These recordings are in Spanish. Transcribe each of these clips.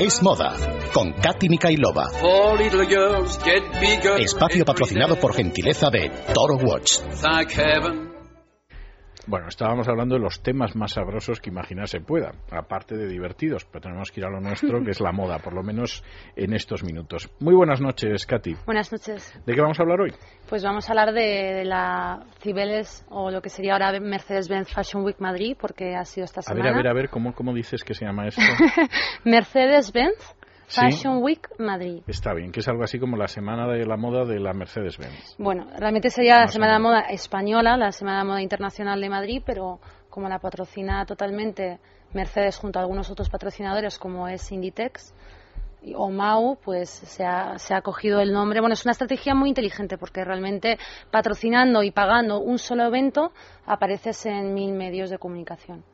Es moda con Katy Mikailova. Espacio patrocinado por gentileza de Toro Watch. Bueno, estábamos hablando de los temas más sabrosos que imaginarse pueda, aparte de divertidos, pero tenemos que ir a lo nuestro, que es la moda, por lo menos en estos minutos. Muy buenas noches, Katy. Buenas noches. ¿De qué vamos a hablar hoy? Pues vamos a hablar de, la Cibeles, o lo que sería ahora Mercedes-Benz Fashion Week Madrid, porque ha sido esta semana. A ver, a ver, a ver, ¿cómo, cómo dices que se llama esto? Mercedes-Benz Fashion Week Madrid. Está bien, que es algo así como la semana de la moda de la Mercedes-Benz. Bueno, realmente sería la semana de moda española, la semana de moda internacional de Madrid, pero como la patrocina totalmente Mercedes junto a algunos otros patrocinadores como es Inditex o Mau, pues se ha, se ha cogido el nombre. Bueno, es una estrategia muy inteligente porque realmente patrocinando y pagando un solo evento apareces en mil medios de comunicación.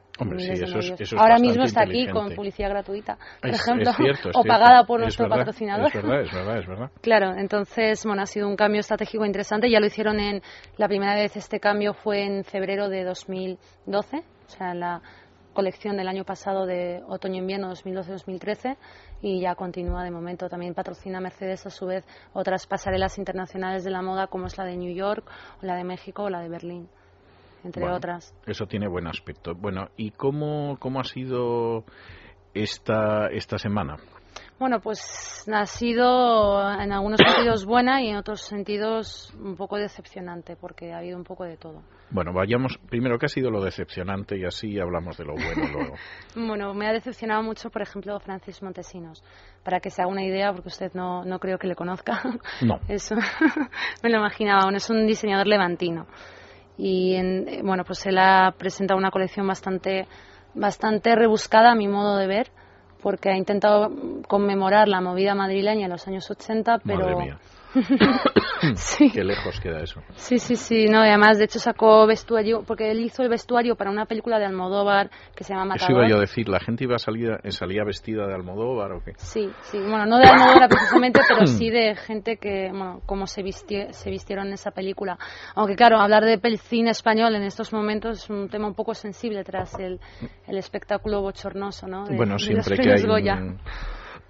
Ahora mismo está aquí con publicidad gratuita, por ejemplo, o pagada por nuestro patrocinador. Es verdad, es verdad, es verdad. Claro, entonces, bueno, ha sido un cambio estratégico interesante. Ya lo hicieron en. La primera vez este cambio fue en febrero de 2012, o sea, la colección del año pasado de otoño-invierno 2012-2013 y ya continúa de momento. También patrocina Mercedes a su vez otras pasarelas internacionales de la moda como es la de New York, o la de México o la de Berlín entre otras. Eso tiene buen aspecto. Bueno, ¿y cómo, cómo ha sido esta, esta semana? Bueno, pues ha sido en algunos sentidos buena y en otros sentidos un poco decepcionante, porque ha habido un poco de todo. Bueno, vayamos primero, ¿qué ha sido lo decepcionante? Y así hablamos de lo bueno luego. bueno, me ha decepcionado mucho, por ejemplo, Francis Montesinos. Para que se haga una idea, porque usted no, no creo que le conozca. No. Eso me lo imaginaba. es un diseñador levantino y en, bueno pues él ha presentado una colección bastante bastante rebuscada a mi modo de ver porque ha intentado conmemorar la movida madrileña en los años 80 pero sí. Qué lejos queda eso. Sí, sí, sí. No, además, de hecho, sacó vestuario, porque él hizo el vestuario para una película de Almodóvar que se llama Matador. Eso iba yo a decir, ¿la gente iba a salir, salía vestida de Almodóvar o qué? Sí, sí. Bueno, no de Almodóvar precisamente, pero sí de gente que, bueno, como se, se vistieron en esa película. Aunque, claro, hablar de cine español en estos momentos es un tema un poco sensible tras el, el espectáculo bochornoso, ¿no? bueno, siempre que hay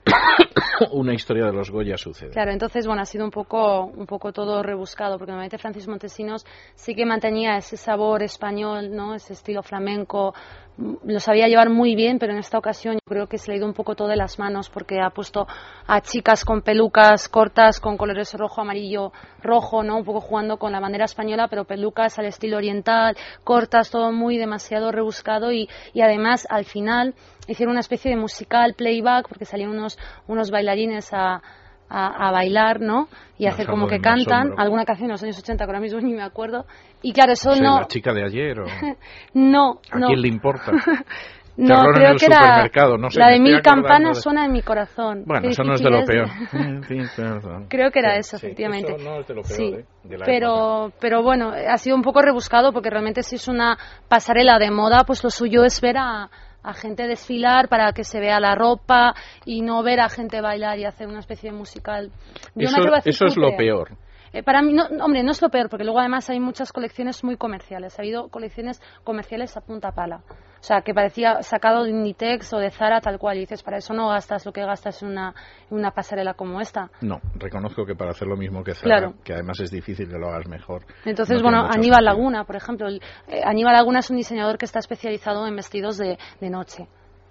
una historia de los Goya sucede. Claro, entonces, bueno, ha sido un poco, un poco todo rebuscado, porque normalmente Francis Montesinos sí que mantenía ese sabor español, ¿no? Ese estilo flamenco, lo sabía llevar muy bien, pero en esta ocasión yo creo que se le ha ido un poco todo de las manos porque ha puesto a chicas con pelucas cortas, con colores rojo, amarillo, rojo, ¿no? Un poco jugando con la bandera española, pero pelucas al estilo oriental, cortas, todo muy demasiado rebuscado y, y además al final hicieron una especie de musical playback porque salían unos, unos bailarines a, a, bailar, ¿no? Y hacer como que cantan alguna canción de los años 80 que ahora mismo ni me acuerdo. Y claro, eso no... ¿La chica de ayer o...? no, ¿A no. quién le importa? no, creo que era la de mil campanas suena en mi corazón. Bueno, eso no es de lo peor. creo que era eso, efectivamente. Eso no es de lo peor, sí. ¿eh? de la pero, pero bueno, ha sido un poco rebuscado porque realmente si es una pasarela de moda, pues lo suyo es ver a a gente desfilar para que se vea la ropa y no ver a gente bailar y hacer una especie de musical. eso, es lo peor. Eh, para mí, no, hombre, no es lo peor, porque luego además hay muchas colecciones muy comerciales. Ha habido colecciones comerciales a punta pala. O sea, que parecía sacado de Inditex o de Zara tal cual. Y dices, para eso no gastas lo que gastas en una, una pasarela como esta. No, reconozco que para hacer lo mismo que Zara, que además es difícil que lo hagas mejor. Entonces, bueno, Aníbal Laguna, por ejemplo. Eh, Aníbal Laguna es un diseñador que está especializado en vestidos de, de noche.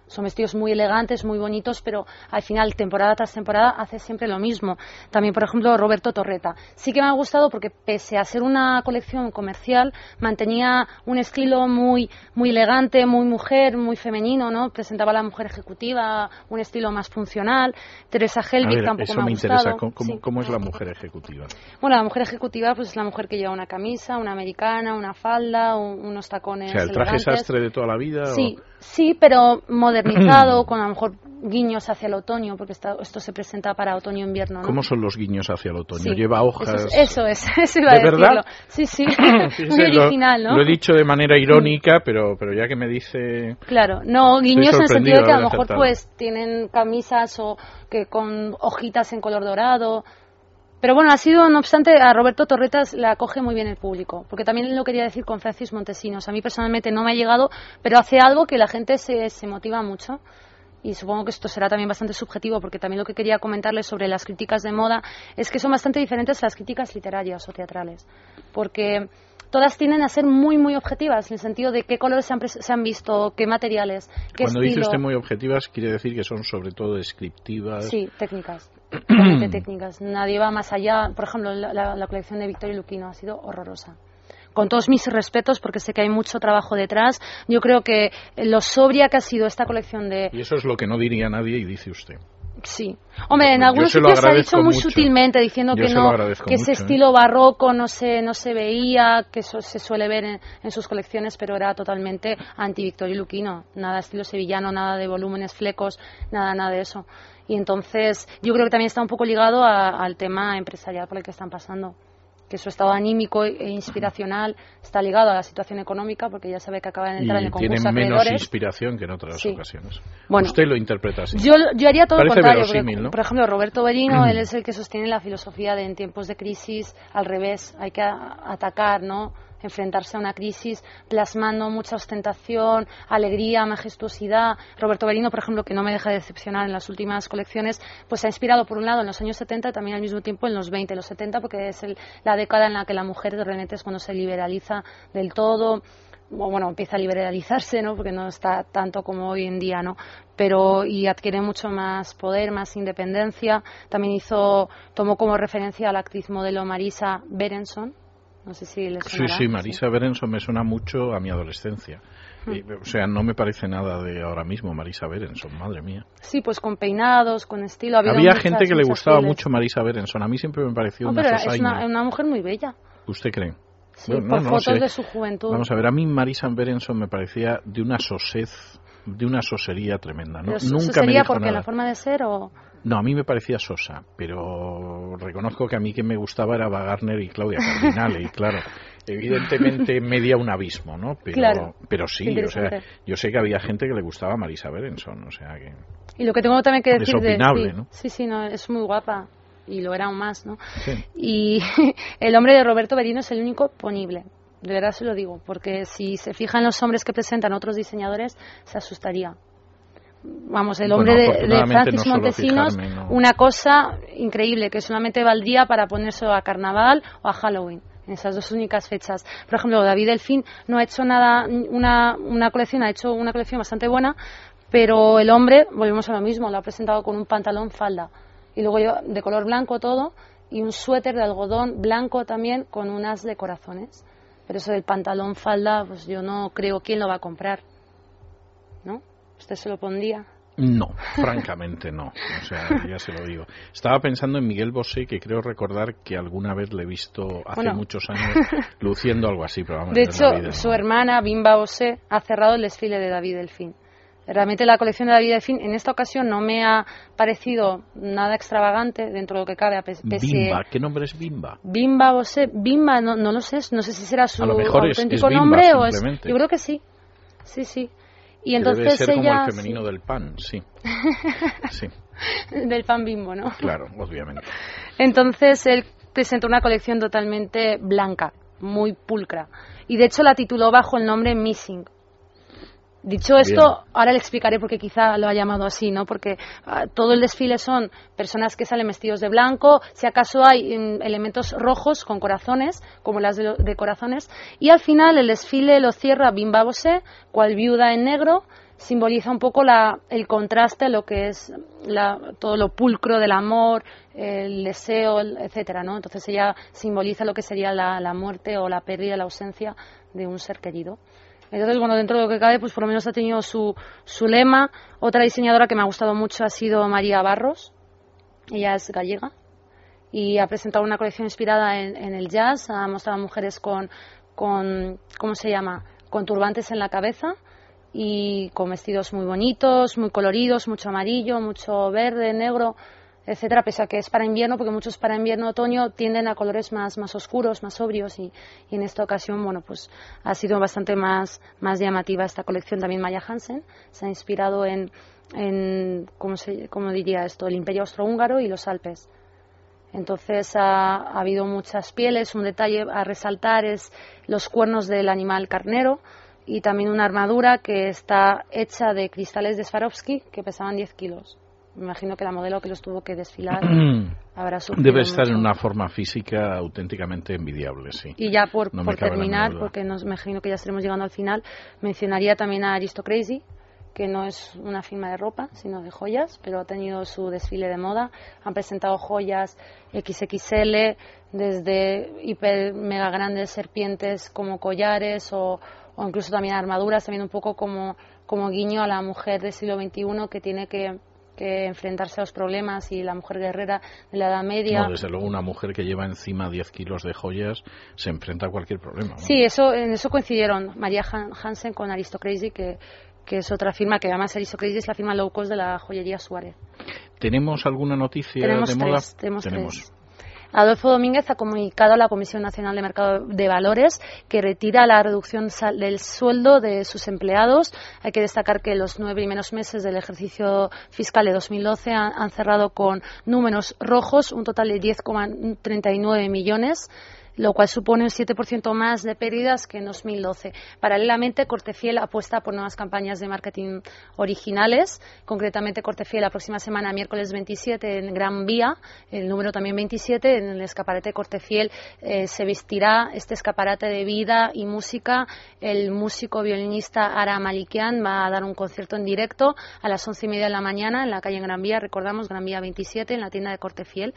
Son vestidos muy elegantes, muy bonitos, pero al final, temporada tras temporada, hace siempre lo mismo. También, por ejemplo, Roberto Torreta. Sí que me ha gustado porque, pese a ser una colección comercial, mantenía un estilo muy, muy elegante, muy mujer, muy femenino, ¿no? Presentaba a la mujer ejecutiva, un estilo más funcional. Teresa Helbig tampoco eso me, ha interesa. ¿Cómo, es la mujer ejecutiva? Bueno, la mujer ejecutiva pues es la mujer que lleva una camisa, una americana, una falda, unos tacones. O sea, el traje sastre de toda la vida. Sí, sí, pero modernizado, con a lo mejor guiños hacia el otoño, porque esto se presenta para otoño-invierno. ¿no? ¿Cómo son los guiños hacia el otoño? ¿Lleva hojas? Eso es, eso, iba a decirlo. verdad? Sí, sí, muy original, ¿no? Lo he dicho de manera irónica, pero, pero ya que me dice... Claro, no, guiños en el sentido de que a lo mejor pues tienen camisas o que con hojitas en color dorado Pero bueno, ha sido, no obstante, a Roberto Torretas le acoge muy bien el público, porque también lo quería decir con Francis Montesinos. A mí personalmente no me ha llegado, pero hace algo que la gente se, se motiva mucho y supongo que esto será también bastante subjetivo porque también lo que quería comentarles sobre las críticas de moda es que son bastante diferentes a las críticas literarias o teatrales porque todas tienden a ser muy, muy objetivas, en el sentido de qué colores se han, se han visto, qué materiales, qué Cuando estilo. dice usted muy objetivas, quiere decir que son sobre todo descriptivas. Sí, técnicas. técnicas. Nadie va más allá. Por ejemplo, la, la, la colección de Victoria Luquino ha sido horrorosa con todos mis respetos, porque sé que hay mucho trabajo detrás, yo creo que lo sobria que ha sido esta colección de... Y eso es lo que no diría nadie y dice usted. Sí. Hombre, en algunos sitios se ha dicho muy mucho. sutilmente, diciendo Yo que no, que ese mucho, ¿eh? estilo barroco no se, no se veía, que eso se suele ver en, en sus colecciones, pero era totalmente anti-Victorio Luquino. Nada estilo sevillano, nada de volúmenes, flecos, nada, nada de eso. Y entonces, yo creo que también está un poco ligado a- al tema empresarial por el que están pasando que su estado anímico e inspiracional está ligado a la situación económica, porque ya sabe que acaba de entrar en el concurso tienen menos acreedores. inspiración que en otras Sí. ocasiones. Bueno. usted lo interpreta así. Yo, yo haría todo Parece lo contrario. porque, verosímil, ¿no? Por ejemplo, Roberto Berino, él es el que sostiene la filosofía de en tiempos de crisis, al revés, hay que atacar, ¿no? Enfrentarse a una crisis plasmando mucha ostentación, alegría, majestuosidad. Roberto Berino, por ejemplo, que no me deja de decepcionar en las últimas colecciones, pues se ha inspirado por un lado en los años 70 y también al mismo tiempo en los 20, los 70, porque es el- la década en la que la mujer realmente es cuando se liberaliza del todo bueno, empieza a liberalizarse, ¿no? Porque no está tanto como hoy en día, ¿no? Pero y adquiere mucho más poder, más independencia. También hizo, tomó como referencia a la actriz modelo Marisa Berenson. No sé si les Sí, sí, Marisa Berenson me suena mucho a mi adolescencia. Y, o sea, no me parece nada de ahora mismo Marisa Berenson, madre mía. Sí, pues con peinados, con estilo. Ha Había muchas- gente que le gustaba mucho Marisa Berenson. A mí siempre me pareció No, una pero es una, una mujer muy bella. ¿Usted cree? Sí, Bueno, por no, no fotos sé. de su juventud. Vamos a ver, a mí Marisa Berenson me parecía de una sosez, de una sosería tremenda. ¿no? Pero Nunca eso me dijo porque nada. la forma de ser o... No, a mí me parecía sosa, pero reconozco que a mí que me gustaba era Wagner y Claudia Cardinale, y claro, evidentemente media un abismo, ¿no? Pero, Claro. pero sí, o sea, yo sé que había gente que le gustaba Marisa Berenson, o sea que... Y lo que tengo también que Es decir de... opinable, sí, ¿no? sí, sí, no, es muy guapa. Y lo era aún más, ¿no? Sí. Y el hombre de Roberto Berino es el único ponible. De verdad se lo digo, porque si se fijan los hombres que presentan otros diseñadores, se asustaría. Vamos, el hombre Bueno, de, Francis no Montesinos, fijarme, no. una cosa increíble, que solamente valdría para ponerse a carnaval o a Halloween, en esas dos únicas fechas. Por ejemplo, David Delfín no ha hecho nada, una, una colección, ha hecho una colección bastante buena, pero el hombre, volvemos a lo mismo, lo ha presentado con un pantalón falda y luego lleva de color blanco todo y un suéter de algodón blanco también con unas de corazones. Pero eso del pantalón falda, pues yo no creo quién lo va a comprar. ¿No? ¿Usted se lo pondría? No, francamente no. O sea, ya se lo digo. Estaba pensando en Miguel Bosé, que creo recordar que alguna vez le he visto hace Bueno. muchos años luciendo algo así, pero vamos, De hecho, vida, su no. hermana Bimba Bosé ha cerrado el desfile de David Delfín. Realmente la colección de David Delfín en esta ocasión no me ha parecido nada extravagante dentro de lo que cabe, a Bimba, ¿qué nombre es Bimba? Bimba Bosé, Bimba, no, no lo sé, no sé si será su A lo mejor auténtico es Bimba, nombre o es. Yo creo que sí, sí, sí. Y entonces debe ser como ella. el femenino del pan, sí. Sí, sí, del pan bimbo, ¿no? claro, obviamente. Entonces él presentó una colección totalmente blanca, muy pulcra. Y de hecho la tituló bajo el nombre Missing. Dicho esto, Bien. ahora le explicaré por qué quizá lo ha llamado así, ¿no? Porque ah, todo el desfile son personas que salen vestidos de blanco, si acaso hay mm, elementos rojos con corazones, como las de, de corazones, y al final el desfile lo cierra Bimba Bosé, cual viuda en negro, simboliza un poco la, el contraste a lo que es la- todo lo pulcro del amor, el deseo, etcétera, ¿no? Entonces ella simboliza lo que sería la, la muerte o la pérdida, la ausencia de un ser querido. Entonces, bueno, dentro de lo que cabe, pues por lo menos ha tenido su, su lema. Otra diseñadora que me ha gustado mucho ha sido María Barros. Ella es gallega y ha presentado una colección inspirada en, en el jazz. Ha mostrado a mujeres con, con, ¿cómo se llama? Con turbantes en la cabeza y con vestidos muy bonitos, muy coloridos, mucho amarillo, mucho verde, negro, etcétera, pese a que es para invierno, porque muchos para invierno otoño tienden a colores más, más oscuros, más sobrios, y, en esta ocasión, bueno, pues ha sido bastante más, llamativa esta colección. También Maya Hansen se ha inspirado en, en ¿cómo, se, ¿cómo diría esto?, el Imperio Austrohúngaro y los Alpes. Entonces ha, ha, habido muchas pieles. Un detalle a resaltar es los cuernos del animal carnero y también una armadura que está hecha de cristales de Swarovski que pesaban 10 kilos. Me imagino que la modelo que los tuvo que desfilar habrá Debe estar en una forma física auténticamente envidiable, sí. Y ya por, por terminar, porque nos, me imagino que ya estaremos llegando al final, mencionaría también a Aristocrazy, que no es una firma de ropa, sino de joyas, pero ha tenido su desfile de moda. Han presentado joyas XXL, desde hiper mega grandes serpientes como collares o, o incluso también armaduras, también un poco como, como guiño a la mujer del siglo XXI que tiene que que enfrentarse a los problemas y la mujer guerrera de la Edad Media. No, desde luego una mujer que lleva encima 10 kilos de joyas se enfrenta a cualquier problema. Sí, eso, en eso coincidieron María Hansen con Aristocrazy, que, que es otra firma, que además Aristocrazy es la firma low cost de la joyería Suárez. ¿Tenemos alguna noticia de moda? Tenemos, tenemos. Adolfo Domínguez ha comunicado a la Comisión Nacional de Mercado de Valores que retira la reducción del sueldo de sus empleados. Hay que destacar que los nueve primeros meses del ejercicio fiscal de 2012 han, han cerrado con números rojos, un total de 10,39 millones lo cual supone un 7% más de pérdidas que en 2012. Paralelamente, Cortefiel apuesta por nuevas campañas de marketing originales. Concretamente, Cortefiel la próxima semana, miércoles 27, en Gran Vía, el número también 27, en el escaparate Cortefiel eh, se vestirá este escaparate de vida y música. El músico violinista Ara Malikian va a dar un concierto en directo a las once y media de la mañana en la calle Gran Vía, recordamos, Gran Vía 27, en la tienda de Cortefiel.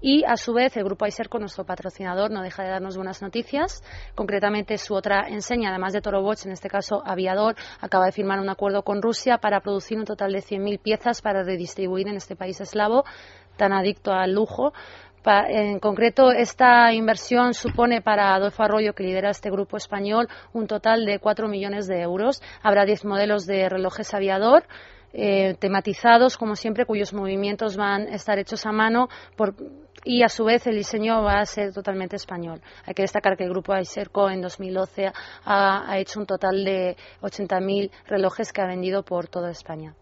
Y a su vez, el grupo Aiserco, nuestro patrocinador, no deja de darnos buenas noticias. Concretamente, su otra enseña, además de Toro Watch, en este caso Aviador, acaba de firmar un acuerdo con Rusia para producir un total de 100.000 piezas para redistribuir en este país eslavo tan adicto al lujo. En concreto, esta inversión supone para Adolfo Arroyo, que lidera este grupo español, un total de 4 millones de euros. Habrá 10 modelos de relojes aviador. Eh, tematizados, como siempre, cuyos movimientos van a estar hechos a mano por, y a su vez el diseño va a ser totalmente español. Hay que destacar que el grupo Aiserco en 2012 ha, ha hecho un total de 80.000 relojes que ha vendido por toda España.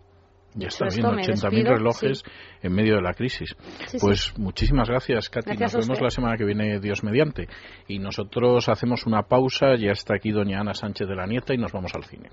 Ya está bien, 80.000 relojes en medio de la crisis. pues muchísimas gracias, Katy. Nos vemos la semana que viene, Dios mediante. Y nosotros hacemos una pausa. Ya está aquí doña Ana Sánchez de la Nieta y nos vamos al cine.